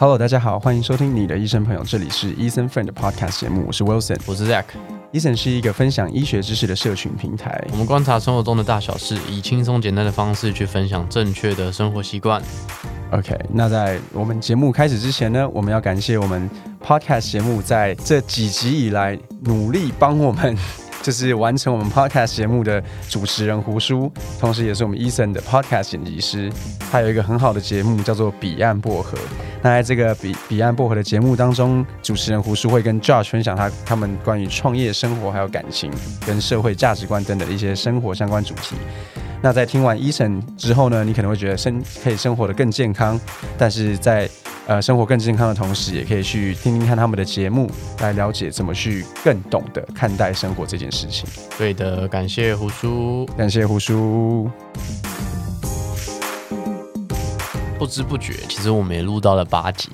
Hello，大家好，欢迎收听你的医生朋友，这里是医生 Friend 的 Podcast 节目，我是 Wilson。我是 Zack，Eason 是一个分享医学知识的社群平台我。们观察生活中的大小事，以轻松简单的方式去分享正确的生活习惯。OK，那在我们节目开始之前呢，我们要感谢我们 Podcast 节目在这几集以来努力帮我们。这是完成我们 podcast 节目的主持人胡叔，同时也是我们 Eason 的 podcast 剪辑师。他有一个很好的节目叫做《彼岸薄荷》。那在这个彼彼岸薄荷的节目当中，主持人胡叔会跟 Josh 分享他他们关于创业、生活、还有感情跟社会价值观等等的一些生活相关主题。那在听完 Eason 之后呢，你可能会觉得生可以生活的更健康，但是在呃生活更健康的同时，也可以去听听看他们的节目，来了解怎么去更懂得看待生活这件事情。对的，感谢胡叔。感谢胡叔。不知不觉，其实我们也录到了八集。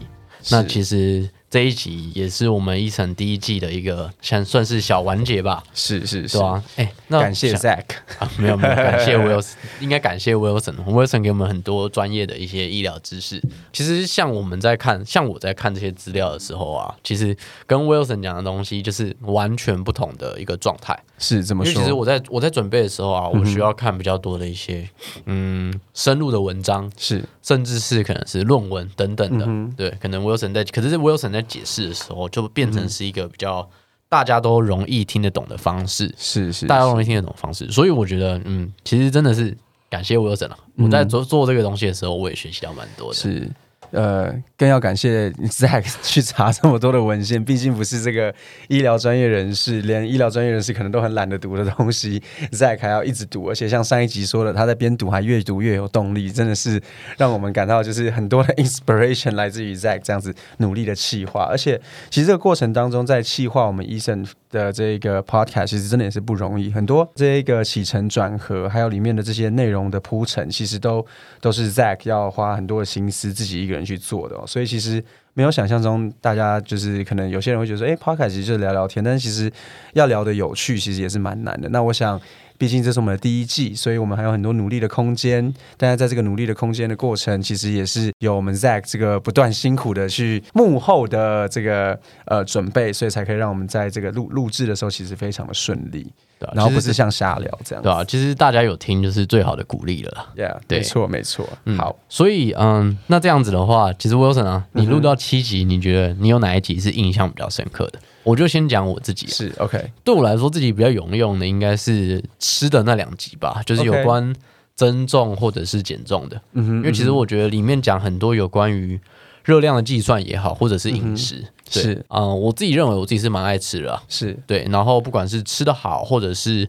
那其实这一集也是我们一层第一季的一个，算算是小完结吧，是是是哎、那感谢 Zack。啊，没有没有，感谢 Wilson，应该感谢 Wilson，Wilson 给我们很多专业的一些医疗知识。其实像我们在看，像我在看这些资料的时候啊，其实跟 Wilson 讲的东西就是完全不同的一个状态。是这么因为其实，我在我在准备的时候啊，我需要看比较多的一些嗯深入的文章，是甚至是可能是论文等等的。嗯对，可能 Wilson 在，可是 Wilson 在解释的时候，就变成是一个比较大家都容易听得懂的方式。是是，大家都容易听得懂的方式。所以我觉得，嗯，其实真的是感谢 Wilson 啊！我在做做这个东西的时候，我也学习到蛮多的。是。呃，更要感谢 Zack 去查这么多的文献，毕竟不是这个医疗专业人士，连医疗专业人士可能都很懒得读的东西，Zack 还要一直读，而且像上一集说的，他在边读还越读越有动力，真的是让我们感到就是很多的 inspiration 来自于 Zack 这样子努力的企划，而且其实这个过程当中，在企划我们医生的这个 podcast，其实真的也是不容易，很多这个起承转合，还有里面的这些内容的铺陈，其实都都是 Zack 要花很多的心思自己一个人去做的、哦，所以其实没有想象中大家就是可能有些人会觉得说，哎，podcast 其实就是聊聊天，但其实要聊的有趣，其实也是蛮难的。那我想。毕竟这是我们的第一季，所以我们还有很多努力的空间。但是在这个努力的空间的过程，其实也是有我们 Zack 这个不断辛苦的去幕后的这个呃准备，所以才可以让我们在这个录录制的时候，其实非常的顺利。对啊然后不是像瞎聊这样子。对啊，其实大家有听就是最好的鼓励了啦。Yeah，对没错没错。嗯好，所以嗯，那这样子的话，其实 Wilson 啊，你录到七集，你觉得你有哪一集是印象比较深刻的？我就先讲我自己、啊，是 OK，对我来说，自己比较有用的应该是吃的那两集吧，就是有关增重或者是减重的。嗯哼因为其实我觉得里面讲很多有关于热量的计算也好，或者是饮食，对是。啊、我自己认为我自己是蛮爱吃的啊，是。对，然后不管是吃的好，或者是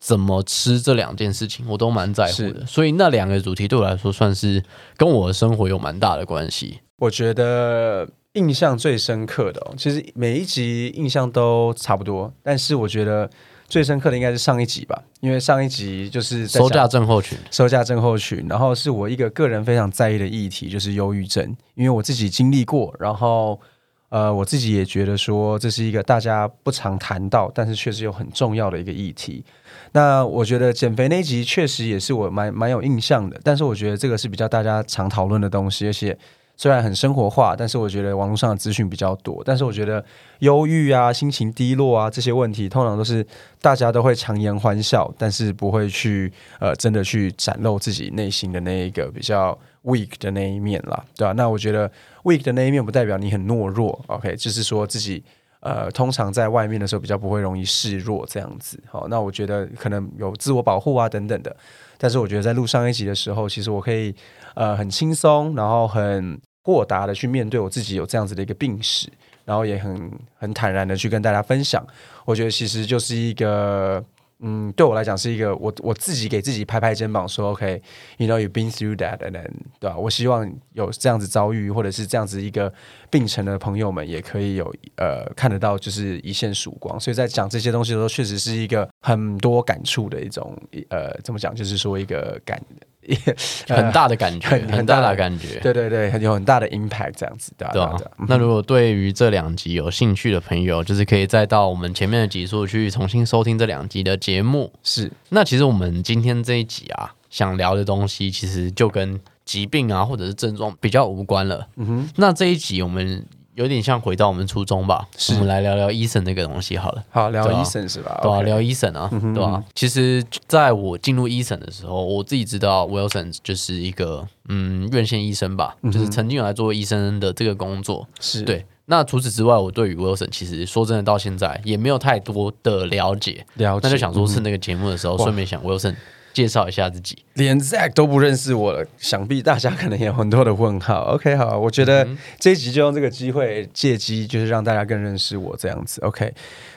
怎么吃这两件事情，我都蛮在乎的。所以那两个主题对我来说，算是跟我的生活有蛮大的关系。我觉得印象最深刻的、哦，其实每一集印象都差不多，但是我觉得最深刻的应该是上一集吧，因为上一集就是收讲价症候群，收价症候群，然后是我一个个人非常在意的议题，就是忧郁症，因为我自己经历过，然后呃，我自己也觉得说这是一个大家不常谈到，但是确实有很重要的一个议题。那我觉得减肥那集确实也是我蛮蛮有印象的，但是我觉得这个是比较大家常讨论的东西，而且虽然很生活化，但是我觉得网络上的资讯比较多。但是我觉得忧郁啊、心情低落啊这些问题，通常都是大家都会强颜欢笑，但是不会去呃真的去展露自己内心的那一个比较 weak 的那一面啦，对吧、那我觉得 weak 的那一面不代表你很懦弱，OK，就是说自己。呃，通常在外面的时候比较不会容易示弱这样子，好，那我觉得可能有自我保护啊等等的，但是我觉得在录上一集的时候，其实我可以呃很轻松，然后很豁达的去面对我自己有这样子的一个病史，然后也很很坦然的去跟大家分享。我觉得其实就是一个，嗯，对我来讲是一个我我自己给自己拍拍肩膀说，OK，you、know you've been through that，and then 对吧？我希望有这样子遭遇或者是这样子一个病程的朋友们，也可以有呃看得到就是一线曙光。所以在讲这些东西的时候，确实是一个很多感触的一种呃，怎么讲？就是说一个感。很大的感觉，很很大很大的的感觉。对对对，很有很大的 impact 这样子，对吧、那如果对于这两集有兴趣的朋友，就是可以再到我们前面的集数去重新收听这两集的节目。是那其实我们今天这一集啊，想聊的东西其实就跟疾病啊或者是症状比较无关了。嗯哼，那这一集我们有点像回到我们初中吧，我们来聊聊医生那个东西好了。好，聊医生是吧？对啊聊医生啊，对吧、其实在我进入医生的时候，我自己知道 Wilson 就是一个嗯院线医生吧，就是曾经有来做医生的这个工作。是，对，那除此之外，我对于 Wilson 其实说真的到现在也没有太多的了解，了解。那就想说是那个节目的时候，哇。顺便想 Wilson 介绍一下自己。连 Zack 都不认识我了，想必大家可能也有很多的问号。OK，好，我觉得这一集就用这个机会，借机就是让大家更认识我这样子。OK，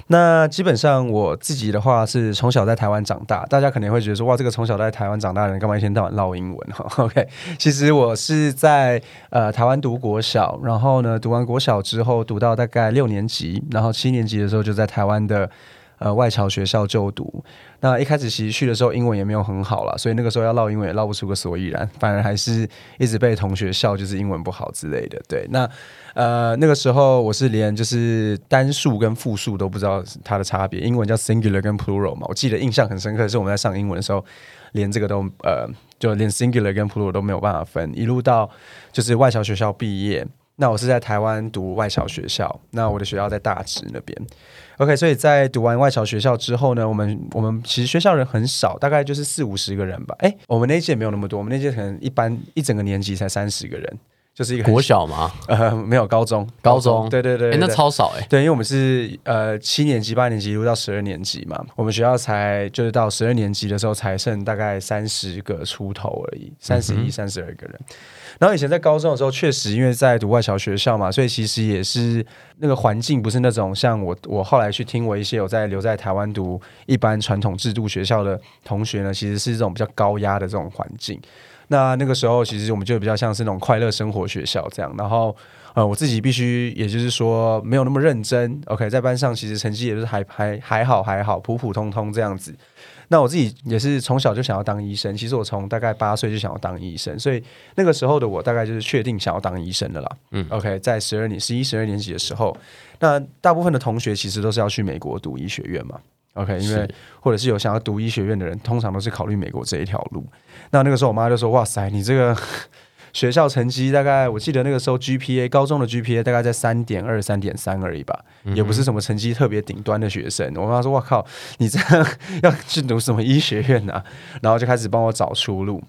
那基本上我自己的话是从小在台湾长大，大家可能会觉得说，哇，这个从小在台湾长大的人干嘛一天到晚唠英文哈？OK，其实我是在呃台湾读国小，然后呢读完国小之后读到大概六年级，然后七年级的时候就在台湾的。呃，外侨学校就读，那一开始其实去的时候英文也没有很好啦，所以那个时候要唠英文也唠不出个所以然，反而还是一直被同学笑，就是英文不好之类的。对，那呃那个时候我是连就是单数跟复数都不知道它的差别，英文叫 singular 跟 plural 嘛，我记得印象很深刻，是我们在上英文的时候，连这个都呃就连 singular 跟 plural 都没有办法分，一路到就是外侨学校毕业。那我是在台湾读外侨学校，那我的学校在大直那边。OK，所以在读完外侨学校之后呢，我们我们其实学校人很少，大概就是四五十个人吧。哎，我们那届没有那么多，我们那届可能一般一整个年级才三十个人，就是一个国小吗？呃没有高中，高中对对对哎、那超少哎、对，因为我们是呃七年级、八年级一路到十二年级嘛，我们学校才就是到十二年级的时候才剩大概三十个出头而已，三十一、三十二个人。然后以前在高中的时候，确实因为在读外侨学校嘛，所以其实也是那个环境不是那种像我我后来去听我一些有在留在台湾读一般传统制度学校的同学呢，其实是这种比较高压的这种环境。那那个时候，其实我们就比较像是那种快乐生活学校这样，然后呃，我自己必须，也就是说没有那么认真。OK，在班上其实成绩也是还还还好还好，普普通通这样子。那我自己也是从小就想要当医生，其实我从大概八岁就想要当医生，所以那个时候的我大概就是确定想要当医生的啦。嗯，OK，在十二年、十一、十二年级的时候，那大部分的同学其实都是要去美国读医学院嘛。OK，因为或者是有想要读医学院的人，通常都是考虑美国这一条路。那那个时候我妈就说：“哇塞，你这个 学校成绩大概，我记得那个时候 GPA 高中的 GPA 大概在三点二、三点三而已吧，也不是什么成绩特别顶端的学生。”我妈说：“哇靠，你这样要去读什么医学院啊？”然后就开始帮我找出路。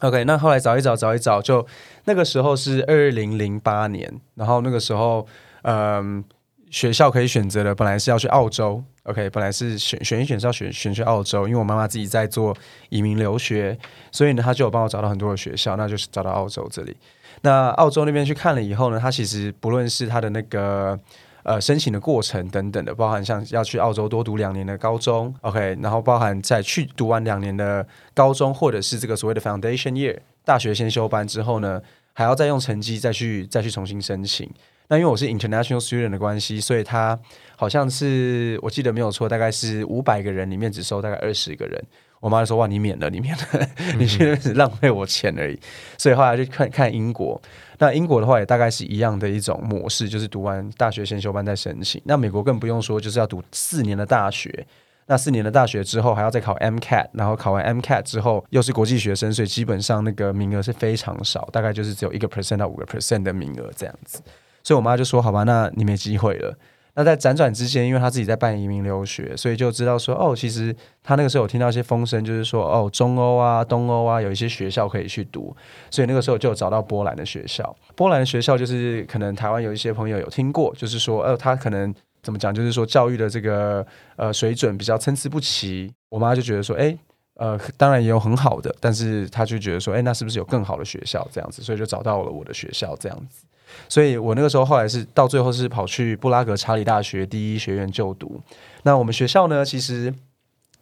OK，那后来找一找，找一找，就那个时候是二零零八年，然后那个时候，嗯，学校可以选择的本来是要去澳洲，OK，本来是选选一选是要选选去澳洲，因为我妈妈自己在做移民留学，所以呢，她就有帮我找到很多的学校，那就是找到澳洲这里。那澳洲那边去看了以后呢，它其实不论是它的那个呃申请的过程等等的，包含像要去澳洲多读两年的高中，OK，然后包含在去读完两年的高中，或者是这个所谓的 foundation year 大学先修班之后呢，还要再用成绩再去再去重新申请。那因为我是 international student 的关系，所以他好像是我记得没有错，大概是五百个人里面只收大概二十个人。我妈就说：“哇，你免了，你免了，你去浪费我钱而已。”所以后来就看看英国。那英国的话也大概是一样的一种模式，就是读完大学先修班再申请。那美国更不用说，就是要读四年的大学。那四年的大学之后还要再考 MCAT，然后考完 MCAT 之后又是国际学生，所以基本上那个名额是非常少，大概就是只有一个 percent 到五个 percent 的名额这样子。所以我妈就说：“好吧，那你没机会了。”那在辗转之间，因为她自己在办移民留学，所以就知道说：“哦，其实她那个时候有听到一些风声，就是说哦，中欧啊、东欧啊有一些学校可以去读。”所以那个时候就有找到波兰的学校。波兰的学校就是可能台湾有一些朋友有听过，就是说，呃，他可能怎么讲，就是说教育的这个呃水准比较参差不齐。我妈就觉得说，哎。呃，当然也有很好的，但是她就觉得说，哎，那是不是有更好的学校这样子？所以就找到了我的学校这样子。所以我那个时候后来是到最后是跑去布拉格查理大学第一学院就读。那我们学校呢，其实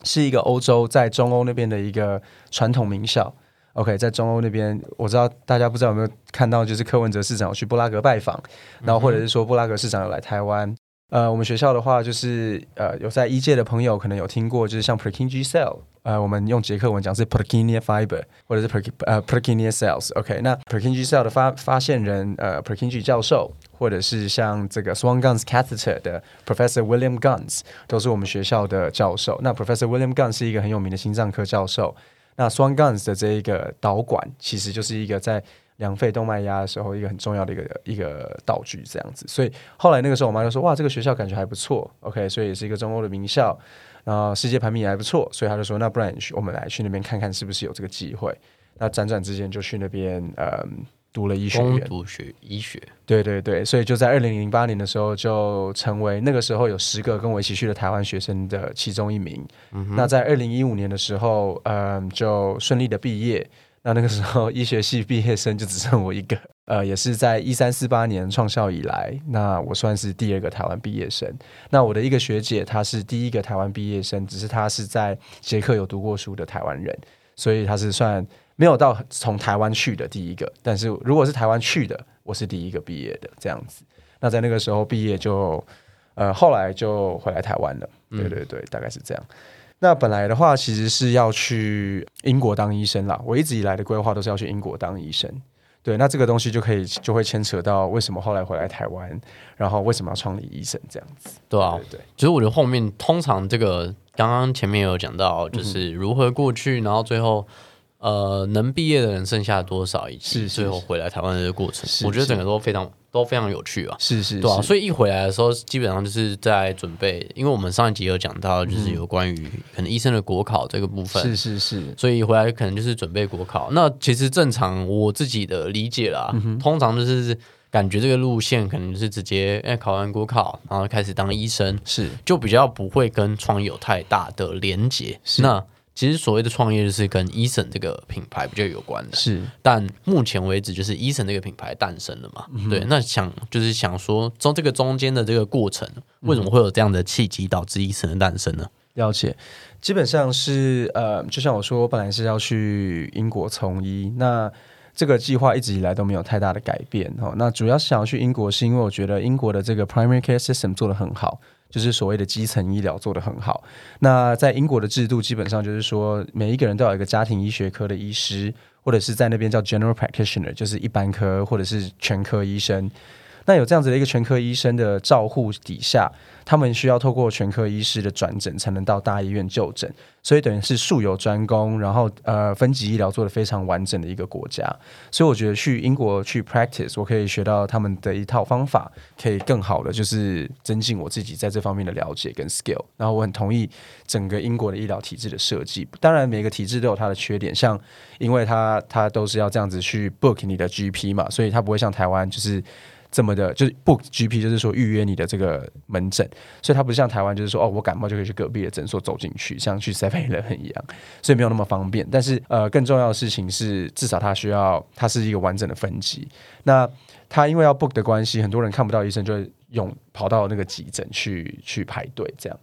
是一个欧洲在中欧那边的一个传统名校。OK，在中欧那边，我知道大家不知道有没有看到，就是柯文哲市长有去布拉格拜访，然后或者是说布拉格市长有来台湾。呃，我们学校的话，就是呃，有在一届的朋友可能有听过，就是像 Perkinje cell，呃，我们用捷克文讲是 Perkinia Fiber，或者是 Per 呃 Perkinia Cells。OK，那 Perkinje cell 的发发现人呃，Perkinje 教授，或者是像这个 Swan Guns Catheter 的 Professor William Guns，都是我们学校的教授。那 Professor William Guns 是一个很有名的心脏科教授。那 Swan Guns 的这一个导管，其实就是一个在量肺动脉压的时候一个很重要的一个一个道具，这样子。所以后来那个时候，我妈就说：“哇，这个学校感觉还不错，OK，所以也是一个中欧的名校，然后世界排名也还不错。”所以她就说：“那不然去我们来去那边看看，是不是有这个机会？”那辗转之间就去那边，嗯。读了医学院，读学医学，对对对，所以就在二零零八年的时候，就成为那个时候有十个跟我一起去的台湾学生的其中一名。那在二零一五年的时候，嗯，就顺利的毕业。那那个时候医学系毕业生就只剩我一个，呃，也是在一三四八年创校以来，那我算是第二个台湾毕业生。那我的一个学姐，她是第一个台湾毕业生，只是她是在捷克有读过书的台湾人，所以她是算。没有到从台湾去的第一个，但是如果是台湾去的，我是第一个毕业的这样子。那在那个时候毕业就，呃，后来就回来台湾了。对对对，大概是这样。那本来的话，其实是要去英国当医生啦。我一直以来的规划都是要去英国当医生。对，那这个东西就可以就会牵扯到为什么后来回来台湾，然后为什么要创立医生这样子。对啊，对。其实我觉得后面通常这个刚刚前面有讲到，就是如何过去，然后最后。呃，能毕业的人剩下多少？以及最后回来台湾的这个过程，我觉得整个都非常都非常有趣啊。是是，对啊。所以一回来的时候，基本上就是在准备，因为我们上一集有讲到，就是有关于可能医生的国考这个部分。是是是。所以回来可能就是准备国考。那其实正常我自己的理解啦，通常就是感觉这个路线可能是直接哎考完国考，然后开始当医生，是就比较不会跟创业有太大的连结。那其实所谓的创业就是跟 Eason 这个品牌比较有关的，是。但目前为止，就是 Eason 这个品牌诞生了嘛？对。那想就是想说，从这个中间的这个过程，为什么会有这样的契机导致 Eason 的诞生呢？了解，基本上是呃，就像我说，我本来是要去英国从医，那这个计划一直以来都没有太大的改变哦。那主要是想要去英国，是因为我觉得英国的这个 primary care system 做得很好。就是所谓的基层医疗做得很好。那在英国的制度，基本上就是说，每一个人都有一个家庭医学科的医师，或者是在那边叫 general practitioner，就是一般科或者是全科医生。那有这样子的一个全科医生的照护底下，他们需要透过全科医师的转诊，才能到大医院就诊。所以等于是术有专攻，然后呃分级医疗做的非常完整的一个国家。所以我觉得去英国去 practice，我可以学到他们的一套方法，可以更好的就是增进我自己在这方面的了解跟 skill。然后我很同意整个英国的医疗体制的设计。当然每个体制都有它的缺点，像因为它它都是要这样子去 book 你的 GP 嘛，所以它不会像台湾就是。这么的，就是 book GP，就是说预约你的这个门诊，所以它不像台湾，就是说哦，我感冒就可以去隔壁的诊所走进去，像去 Seven Eleven 一样，所以没有那么方便。但是呃，更重要的事情是，至少它需要它是一个完整的分级。那它因为要 book 的关系，很多人看不到医生，就会用跑到那个急诊去去排队这样，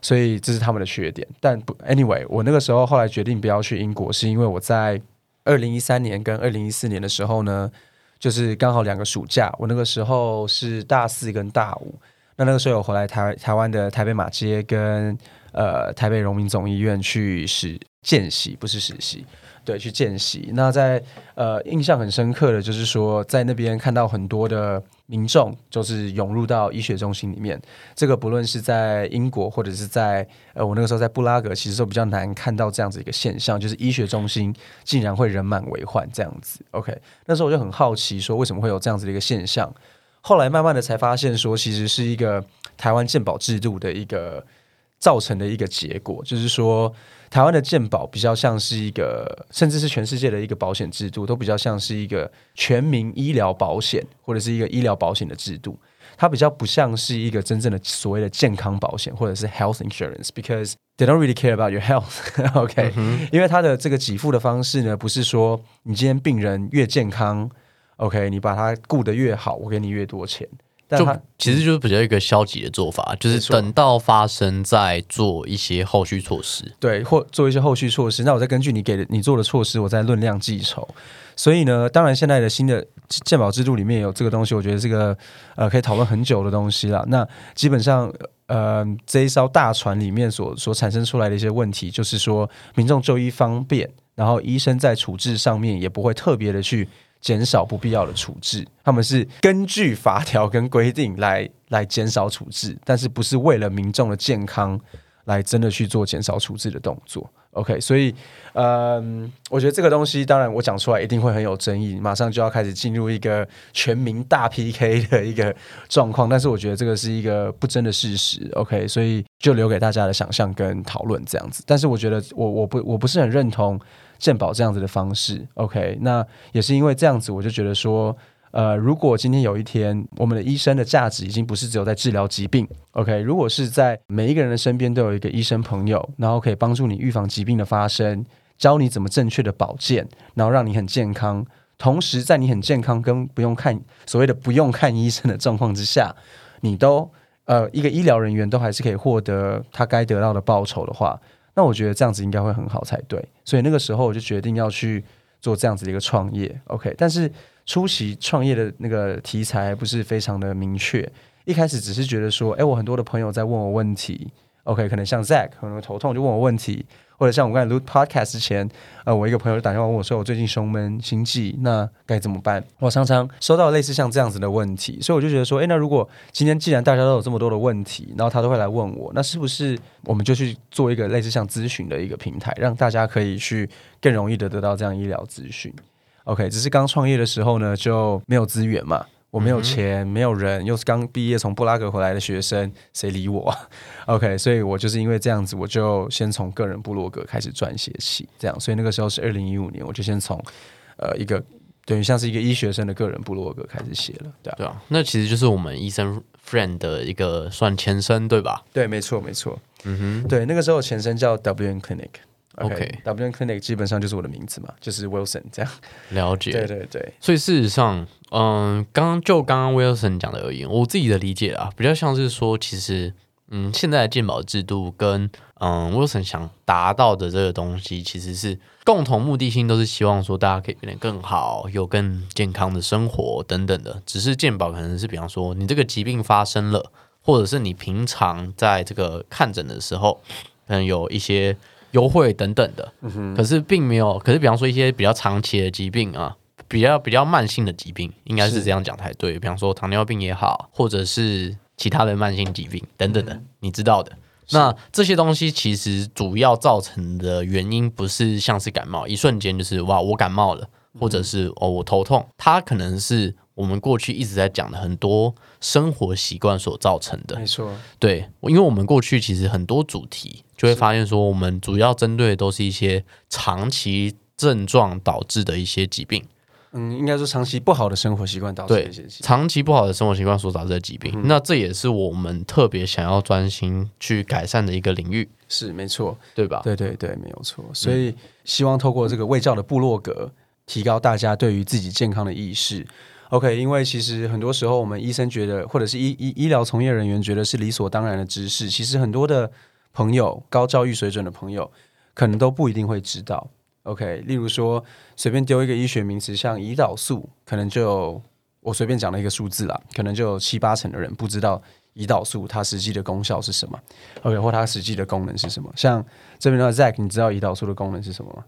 所以这是他们的缺点。但不 anyway，我那个时候后来决定不要去英国，是因为我在二零一三年跟二零一四年的时候呢。就是刚好两个暑假，我那个时候是大四跟大五，那那个时候有回来台台湾的台北马街跟呃台北荣民总医院去实见习，不是实习。对，去见习。那在呃，印象很深刻的就是说，在那边看到很多的民众，就是涌入到医学中心里面。这个不论是在英国，或者是在呃，我那个时候在布拉格，其实都比较难看到这样子一个现象，就是医学中心竟然会人满为患这样子。OK，那时候我就很好奇，说为什么会有这样子的一个现象？后来慢慢的才发现，说其实是一个台湾健保制度的一个造成的一个结果，就是说。台湾的健保比较像是一个，甚至是全世界的一个保险制度，都比较像是一个全民医疗保险或者是一个医疗保险的制度。它比较不像是一个真正的所谓的健康保险或者是 health insurance，because they don't really care about your health。OK，因为它的这个给付的方式呢，不是说你今天病人越健康，OK，你把它顾得越好，我给你越多钱。就其实就是比较一个消极的做法，就是等到发生再做一些后续措施，对，或做一些后续措施。那我再根据你给的你做的措施，我再论量计酬。所以呢，当然现在的新的鉴保制度里面有这个东西，我觉得这个呃可以讨论很久的东西了。那基本上呃这一艘大船里面所所产生出来的一些问题，就是说民众就医方便，然后医生在处置上面也不会特别的去。减少不必要的处置，他们是根据法条跟规定来来减少处置，但是不是为了民众的健康来真的去做减少处置的动作。OK，所以，嗯，我觉得这个东西，当然我讲出来一定会很有争议，马上就要开始进入一个全民大 PK 的一个状况。但是我觉得这个是一个不争的事实。OK，所以就留给大家的想象跟讨论这样子。但是我觉得我我不我不是很认同健保这样子的方式。OK，那也是因为这样子，我就觉得说。呃，如果今天有一天，我们的医生的价值已经不是只有在治疗疾病，OK？如果是在每一个人的身边都有一个医生朋友，然后可以帮助你预防疾病的发生，教你怎么正确的保健，然后让你很健康，同时在你很健康跟不用看所谓的不用看医生的状况之下，你都呃一个医疗人员都还是可以获得他该得到的报酬的话，那我觉得这样子应该会很好才对。所以那个时候我就决定要去做这样子的一个创业，OK？但是。初期创业的那个题材不是非常的明确，一开始只是觉得说，哎，我很多的朋友在问我问题，OK，可能像 Zack 可能头痛就问我问题，或者像我刚才录 Podcast 之前，呃，我一个朋友打电话问我说，我最近胸闷心悸，那该怎么办？我常常收到类似像这样子的问题，所以我就觉得说，哎，那如果今天既然大家都有这么多的问题，然后他都会来问我，那是不是我们就去做一个类似像咨询的一个平台，让大家可以去更容易的得到这样医疗资讯？OK，只是刚创业的时候呢，就没有资源嘛，我没有钱，没有人，又是刚毕业从布拉格回来的学生，谁理我？OK，所以我就是因为这样子，我就先从个人部落格开始撰写起，这样，所以那个时候是二零一五年，我就先从呃一个等于像是一个医学生的个人部落格开始写了，对啊对啊，那其实就是我们医生 friend 的一个算前身，对吧？对，没错，没错，嗯哼，对，那个时候前身叫 WN Clinic。OK，W N Clinic 基本上就是我的名字嘛，就是 Wilson 这样。了解，对对对。所以事实上，嗯，刚刚就刚刚 Wilson 讲的而言，我自己的理解啊，比较像是说，其实，嗯，现在的健保制度跟嗯 Wilson 想达到的这个东西，其实是共同目的性，都是希望说大家可以变得更好，有更健康的生活等等的。只是健保可能是比方说，你这个疾病发生了，或者是你平常在这个看诊的时候，可能有一些。优惠等等的，可是并没有。可是比方说一些比较长期的疾病啊，比较比较慢性的疾病，应该是这样讲才对。比方说糖尿病也好，或者是其他的慢性疾病等等的，你知道的。那这些东西其实主要造成的原因不是像是感冒，一瞬间就是哇我感冒了，或者是哦我头痛，它可能是我们过去一直在讲的很多生活习惯所造成的。没错，对，因为我们过去其实很多主题。就会发现说，我们主要针对的都是一些长期症状导致的一些疾病。嗯，应该说长期不好的生活习惯导致的一些长期不好的生活习惯所导致的疾病。那这也是我们特别想要专心去改善的一个领域。是没错，对吧？对对对，没有错。所以希望透过这个卫教的部落格，提高大家对于自己健康的意识。OK，因为其实很多时候我们医生觉得，或者是医医医疗从业人员觉得是理所当然的知识，其实很多的。朋友高教育水准的朋友，可能都不一定会知道。OK，例如说随便丢一个医学名词，像胰岛素，可能就我随便讲了一个数字啦，可能就有七八成的人不知道胰岛素它实际的功效是什么。OK，或它实际的功能是什么？像这边的 Zack，你知道胰岛素的功能是什么吗？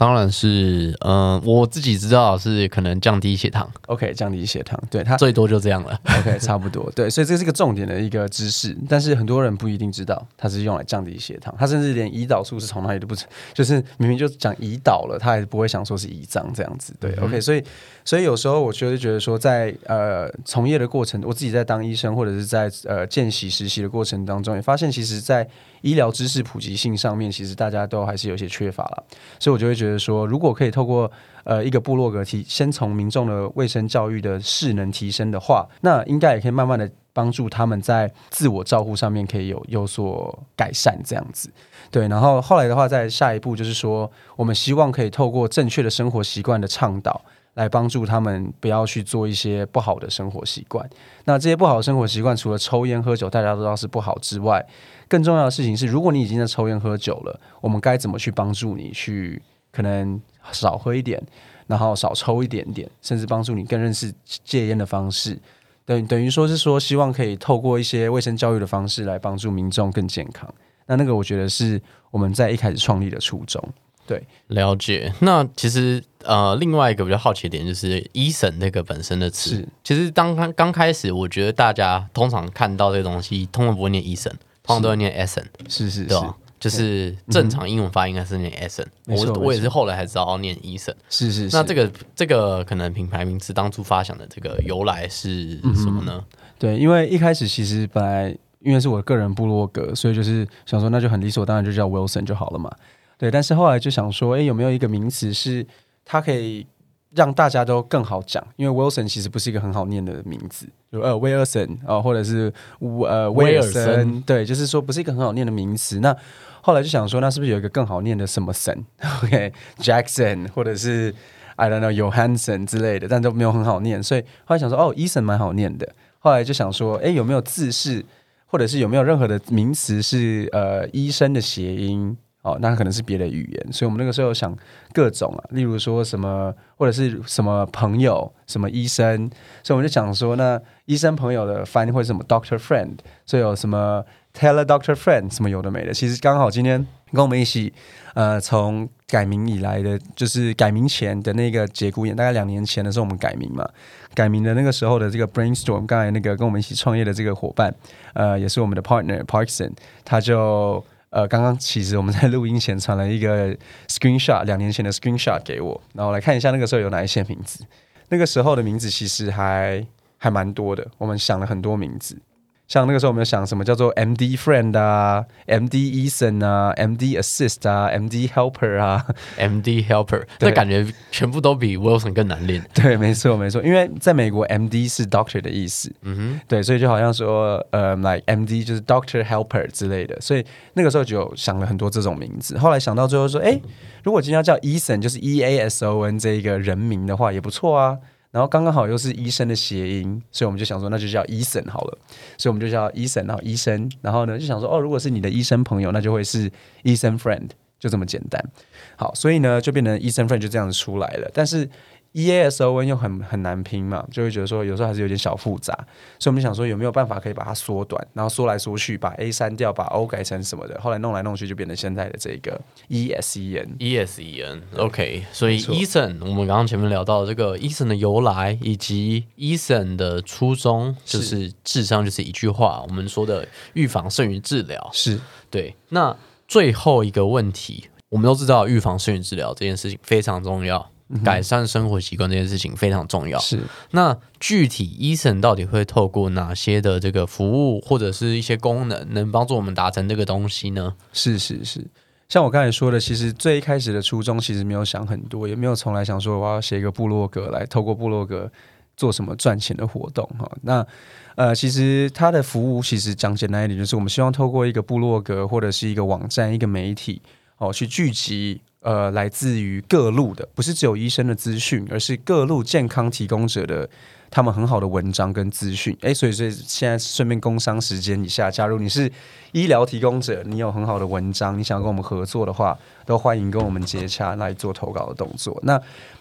当然是，嗯，我自己知道是可能降低血糖，OK，降低血糖，对它最多就这样了，OK，差不多，对，所以这是个重点的一个知识，但是很多人不一定知道它是用来降低血糖，他甚至连胰岛素是从哪里都不知，就是明明就讲胰岛了，他还不会想说是胰脏这样子，对，OK，所以所以有时候我觉得觉得说在呃从业的过程，我自己在当医生或者是在呃见习实习的过程当中，也发现其实在医疗知识普及性上面，其实大家都还是有些缺乏了，所以我就会觉得就是说，如果可以透过呃一个部落格提，先从民众的卫生教育的势能提升的话，那应该也可以慢慢的帮助他们在自我照护上面可以有有所改善，这样子。对，然后后来的话，在下一步就是说，我们希望可以透过正确的生活习惯的倡导。来帮助他们不要去做一些不好的生活习惯。那这些不好的生活习惯，除了抽烟喝酒，大家都知道是不好之外，更重要的事情是，如果你已经在抽烟喝酒了，我们该怎么去帮助你去可能少喝一点，然后少抽一点点，甚至帮助你更认识戒烟的方式。等等于说是说，希望可以透过一些卫生教育的方式来帮助民众更健康。那那个我觉得是我们在一开始创立的初衷。对，了解。那其实呃，另外一个比较好奇的点就是“医生”那个本身的词。其实刚刚刚开始，我觉得大家通常看到这个东西，通常不会念“医生”，通常都会念 Essen，是是是对吧？就是正常英文发音应该是念 Essen，我我也是后来才知道要念 Eason。是是是。那这个这个可能品牌名字当初发想的这个由来是什么呢？对，因为一开始其实本来因为是我个人部落格，所以就是想说那就很理所当然就叫 Wilson 就好了嘛。对，但是后来就想说，哎，有没有一个名词是它可以让大家都更好讲？因为 Wilson 其实不是一个很好念的名字，就呃威尔森啊，或者是呃威尔威尔森森，对，就是说不是一个很好念的名词。那后来就想说，那是不是有一个更好念的什么神？OK，Jackson，、或者是 I don't know Johansson 之类的，但都没有很好念，所以后来想说，哦医生蛮好念的。后来就想说，哎，有没有字是，或者是有没有任何的名词是呃医生的谐音？哦，那可能是别的语言，所以我们那个时候想各种啊，例如说什么或者是什么朋友、什么医生，所以我们就想说，那医生朋友的翻译会是什么 Doctor Friend，所以有什么 Tele Doctor Friend，什么有的没的。其实刚好今天跟我们一起，呃，从改名以来的，就是改名前的那个节骨眼，大概两年前的时候我们改名嘛，改名的那个时候的这个 brainstorm，刚才那个跟我们一起创业的这个伙伴，呃，也是我们的 partner Parkson，他就。呃，刚刚其实我们在录音前传了一个 screenshot，两年前的 screenshot 给我，然后来看一下那个时候有哪一些名字。那个时候的名字其实还还蛮多的，我们想了很多名字。像那个时候我们想什么叫做 MD friend 啊，MD Eason 啊，MD assist 啊，MD helper 啊，MD Helper，对那感觉全部都比 Wilson 更难练。对，没错没错，因为在美国 MD 是 doctor 的意思，嗯哼对，所以就好像说，呃，like MD 就是 doctor helper 之类的，所以那个时候就想了很多这种名字。后来想到最后说，哎，如果今天要叫 Eason，就是 E A S O N 这一个人名的话，也不错啊。然后刚刚好又是医生的谐音，所以我们就想说，那就叫医生好了。所以我们就叫医生然后医生，然后呢就想说，哦，如果是你的医生朋友，那就会是医生 friend，就这么简单。好，所以呢就变成医生 friend 就这样子出来了。但是 E A S O N 又很很难拼嘛，就会觉得说有时候还是有点小复杂，所以我们想说有没有办法可以把它缩短，然后缩来缩去，把 A 删掉，把 O 改成什么的，后来弄来弄去就变成现在的这个 E S E N。，E S E N，OK，所以 Eason，我们刚刚前面聊到这个 Eason 的由来，以及 Eason 的初衷，就是智商就是一句话，我们说的预防胜于治疗。是。对，那最后一个问题，我们都知道预防胜于治疗这件事情非常重要，改善生活习惯这件事情非常重要。是，那具体医生到底会透过哪些的这个服务或者是一些功能，能帮助我们达成这个东西呢？是是是，像我刚才说的，其实最一开始的初衷其实没有想很多，也没有从来想说我要写一个部落格来透过部落格做什么赚钱的活动哈。那呃，其实它的服务其实讲简单一点，就是我们希望透过一个部落格或者是一个网站、一个媒体哦，去聚集呃来自于各路的，不是只有医生的资讯，而是各路健康提供者的。他们很好的文章跟资讯，诶，所以所以现在顺便工商时间一下，假如你是医疗提供者，你有很好的文章，你想跟我们合作的话，都欢迎跟我们接洽来做投稿的动作。那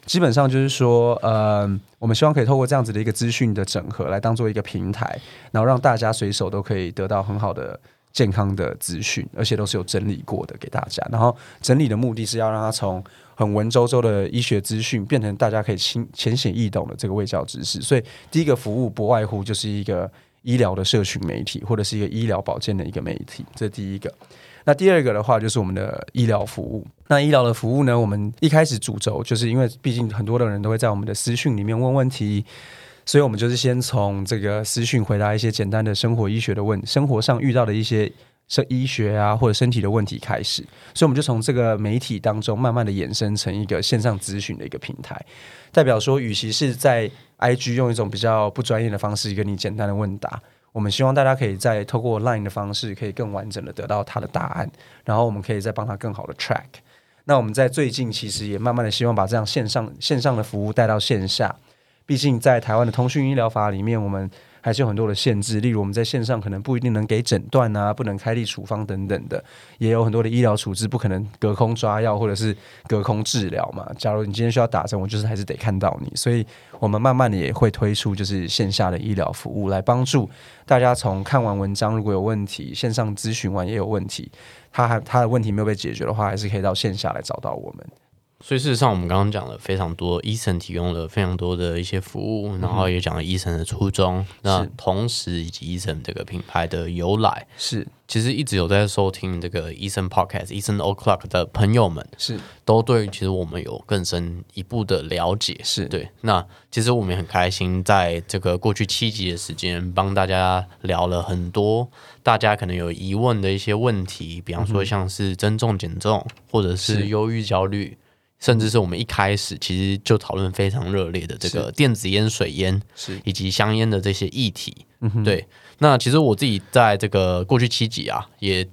基本上就是说，呃，我们希望可以透过这样子的一个资讯的整合，来当做一个平台，然后让大家随手都可以得到很好的健康的资讯，而且都是有整理过的给大家。然后整理的目的是要让它从很文绉绉的医学资讯变成大家可以轻浅显易懂的这个卫教知识。所以第一个服务不外乎就是一个医疗的社群媒体，或者是一个医疗保健的一个媒体，这是第一个。那第二个的话，就是我们的医疗服务。那医疗的服务呢，我们一开始主轴就是因为毕竟很多的人都会在我们的私讯里面问问题，所以我们就是先从这个私讯回答一些简单的生活医学的问，生活上遇到的一些生医学啊或者身体的问题开始，所以我们就从这个媒体当中慢慢的衍生成一个线上咨询的一个平台，代表说，与其是在 IG 用一种比较不专业的方式跟你简单的问答。我们希望大家可以在透过 Line 的方式，可以更完整的得到他的答案，然后我们可以再帮他更好的 track。那我们在最近其实也慢慢的希望把这样线上线上的服务带到线下，毕竟在台湾的通讯医疗法里面，我们还是有很多的限制，例如我们在线上可能不一定能给诊断啊，不能开立处方等等的，也有很多的医疗处置不可能隔空抓药或者是隔空治疗嘛。假如你今天需要打针，我就是还是得看到你，所以我们慢慢的也会推出就是线下的医疗服务，来帮助大家从看完文章如果有问题，线上咨询完也有问题，他还他的问题没有被解决的话，还是可以到线下来找到我们。所以事实上，我们刚刚讲了非常多，医生提供了非常多的一些服务，然后也讲了医生的初衷，那同时以及医生这个品牌的由来。是，其实一直有在收听这个医生 Podcast、医生 O'clock 的朋友们，是都对其实我们有更深一步的了解。是对，那其实我们也很开心，在这个过去七集的时间，帮大家聊了很多大家可能有疑问的一些问题，比方说像是增重减重，或者是是忧郁焦虑。甚至是我们一开始其实就讨论非常热烈的这个电子烟、水烟是，以及香烟的这些议题。嗯，对，那其实我自己在这个过去七集啊，也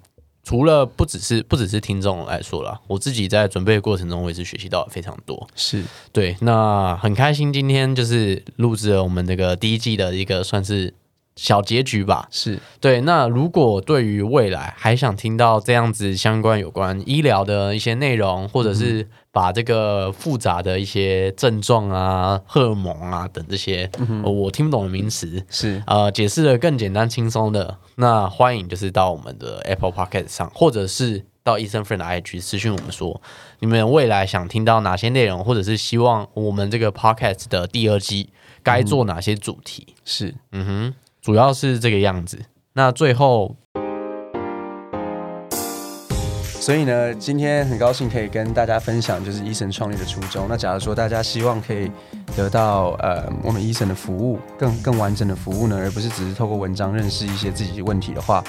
除了不只是不只是听众来说了，我自己在准备的过程中，我也是学习到了非常多。是。对，那很开心今天就是录制了我们这个第一季的一个算是小结局吧。是。对，那如果对于未来还想听到这样子相关有关医疗的一些内容，或者是把这个复杂的一些症状啊、荷尔蒙啊等这些、呃我听不懂的名词，是。呃，解释的更简单轻松的，那欢迎就是到我们的 Apple Podcast 上，或者是到医生 friend 的 IG 私讯我们说，你们未来想听到哪些内容，或者是希望我们这个 Podcast 的第二季该做哪些主题。是，嗯哼，主要是这个样子。那最后，所以呢，今天很高兴可以跟大家分享，就是医生创立的初衷。那假如说大家希望可以得到呃我们医生的服务更更完整的服务呢，而不是只是透过文章认识一些自己问题的话，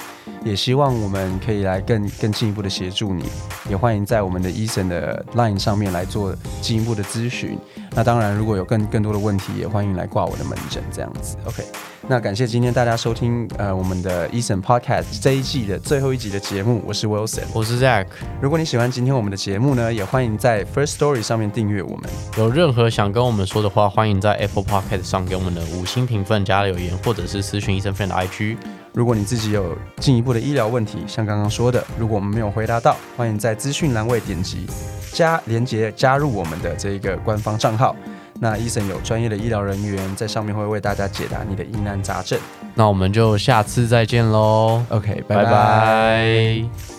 也希望我们可以来更更进一步的协助你。也欢迎在我们的医生的 LINE 上面来做进一步的咨询。那当然，如果有更更多的问题，也欢迎来挂我的门诊这样子。OK，那感谢今天大家收听呃我们的医生 Podcast 这一季的最后一集的节目，我是 Wilson。我是 Zack，如果你喜欢今天我们的节目呢，也欢迎在 First Story 上面订阅我们。有任何想跟我们说的话，欢迎在 Apple Podcast 上给我们的五星评分加留言，或者是私讯医生 friend 的 IG。如果你自己有进一步的医疗问题，像刚刚说的，如果我们没有回答到，欢迎在资讯栏位点击加连接加入我们的这个官方账号。那医生有专业的医疗人员在上面会为大家解答你的疑难杂症。那我们就下次再见喽，OK，拜拜